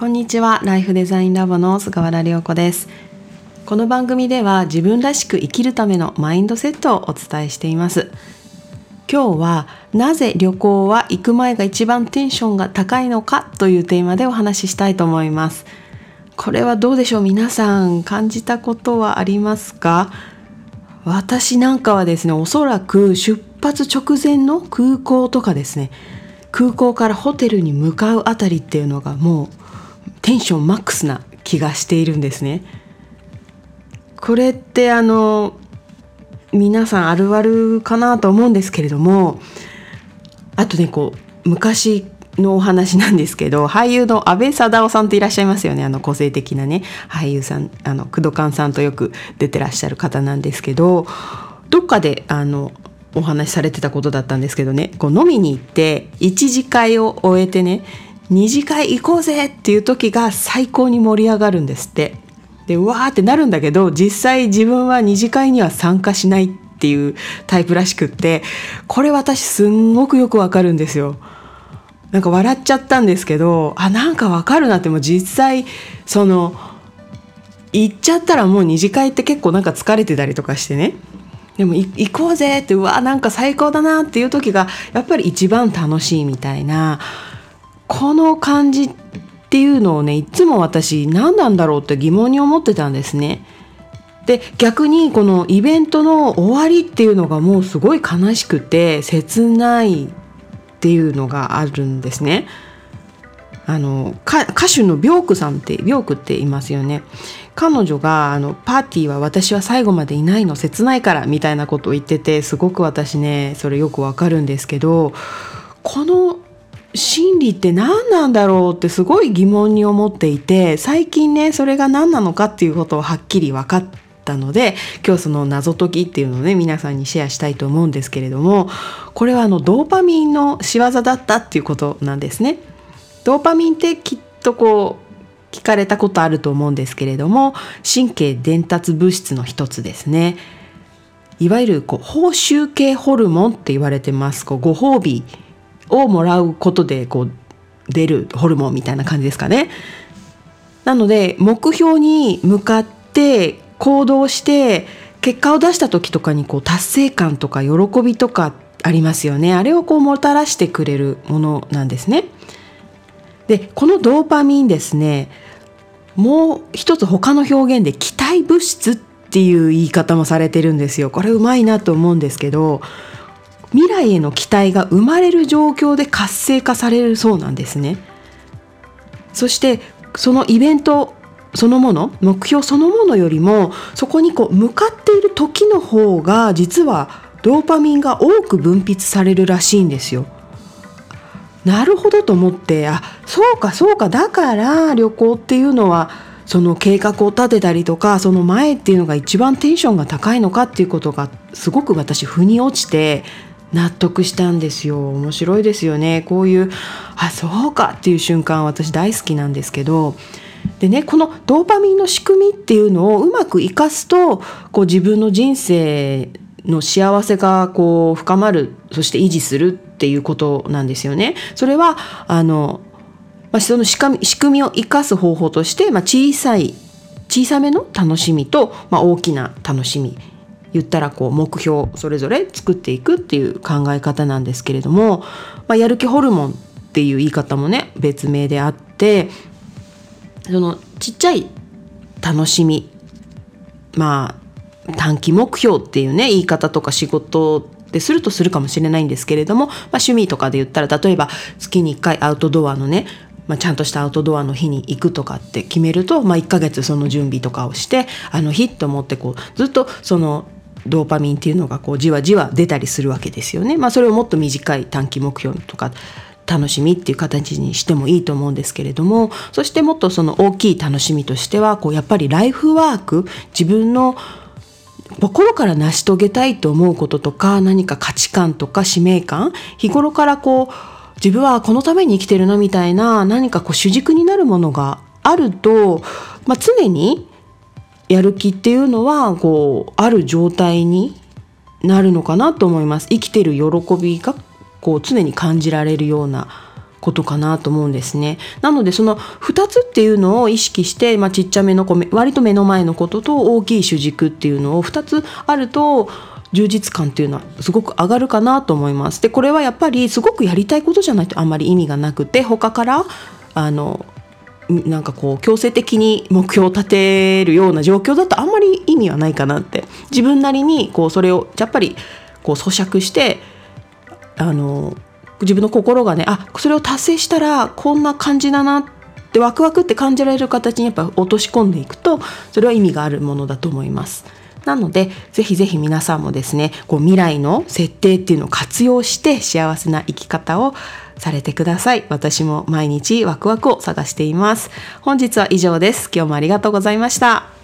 こんにちは。ライフデザインラボの菅原良子です。この番組では自分らしく生きるためのマインドセットをお伝えしています。今日はなぜ旅行は行く前が一番テンションが高いのかというテーマでお話ししたいと思います。これはどうでしょう？皆さん感じたことはありますか？私なんかはですねおそらく出発直前の空港とかですね。空港からホテルに向かうあたりっていうのがもうテンションマックスな気がしているんですね。これってあの皆さんあるあるかなと思うんですけれどもあとねこう昔のお話なんですけど俳優の阿部サダヲさんっていらっしゃいますよね。あの個性的なね。俳優さんあの工藤勘さんとよく出てらっしゃる方なんですけどどっかであのお話しされてたことだったんですけどね。こう飲みに行って1次会を終えてね2次会行こうぜっていう時が最高に盛り上がるんですって。でうわーってなるんだけど実際自分は2次会には参加しないっていうタイプらしくってこれ私すんごくよくわかるんですよ。なんか笑っちゃったんですけどあなんかわかるなってもう実際その行っちゃったらもう二次会って結構なんか疲れてたりとかしてね。でも行こうぜってうわなんか最高だなっていう時がやっぱり一番楽しいみたいなこの感じっていうのをねいつも私何なんだろうって疑問に思ってたんですね。で逆にこのイベントの終わりっていうのがもうすごい悲しくて切ないっていうのがあるんですね。あの歌手のビョークさんってビョークって言いますよね彼女があの「パーティーは私は最後までいないの切ないから」みたいなことを言っててすごく私ねそれよくわかるんですけどこの心理って何なんだろうってすごい疑問に思っていて最近ねそれが何なのかっていうことをはっきり分かったので今日その謎解きっていうのをね皆さんにシェアしたいと思うんですけれどもこれはあのドーパミンの仕業だったっていうことなんですね。ドーパミンってきっとこう聞かれたことあると思うんですけれども神経伝達物質の一つですねいわゆるこう報酬系ホルモンって言われてますこうご褒美をもらうことでこう出るホルモンみたいな感じですかね。なので目標に向かって行動して結果を出した時とかにこう達成感とか喜びとかありますよね。あれをこうもたらしてくれるものなんですね。でこのドーパミンですね。もう一つ他の表現で期待物質っていう言い方もされてるんですよ。これうまいなと思うんですけど未来への期待が生まれる状況で活性化されるそうなんですね。そしてそのイベントそのもの目標そのものよりもそこにこう向かっている時の方が実はドーパミンが多く分泌されるらしいんですよ。なるほどと思ってあそうかそうかだから旅行っていうのはその計画を立てたりとかその前っていうのが一番テンションが高いのかっていうことがすごく私腑に落ちて納得したんですよ。面白いですよね。こういうあそうかっていう瞬間私大好きなんですけど。でねこのドーパミンの仕組みっていうのをうまく生かすとこう自分の人生の幸せがこう深まるそして維持するっていうことなんですよね。それはあの、まあ、その仕組みを生かす方法として、まあ、小さい小さめの楽しみと、まあ、大きな楽しみ言ったらこう目標それぞれ作っていくっていう考え方なんですけれども、まあ、やる気ホルモンっていう言い方もね別名であってそのちっちゃい楽しみまあ短期目標っていうね言い方とか仕事でするとするかもしれないんですけれども、まあ、趣味とかで言ったら例えば月に1回アウトドアのねまあ、ちゃんとしたアウトドアの日に行くとかって決めると、まあ、1ヶ月その準備とかをしてあの日と思ってこうずっとそのドーパミンっていうのがこうじわじわ出たりするわけですよね。まあ、それをもっと短い短期目標とか楽しみっていう形にしてもいいと思うんですけれどもそしてもっとその大きい楽しみとしてはこうやっぱりライフワーク自分の心から成し遂げたいと思うこととか何か価値観とか使命感日頃からこう自分はこのために生きてるなみたいな何かこう主軸になるものがあると、まあ、常にやる気っていうのはこうある状態になるのかなと思います生きてる喜びがこう常に感じられるようなことかなと思うんですね。なのでその2つっていうのを意識して、まあ、ちっちゃめの子割と目の前のことと大きい主軸っていうのを2つあると充実感っていうのはすごく上がるかなと思います。でこれはやっぱりすごくやりたいことじゃないとあんまり意味がなくて他からあのなんかこう強制的に目標を立てるような状況だとあんまり意味はないかなって自分なりにこうそれをやっぱりこう咀嚼してあの自分の心がねあそれを達成したらこんな感じだなってワクワクって感じられる形にやっぱ落とし込んでいくとそれは意味があるものだと思います。なのでぜひぜひ皆さんもですねこう未来の設定っていうのを活用して幸せな生き方をされてください。私も毎日ワクワクを探しています。本日は以上です。今日もありがとうございました。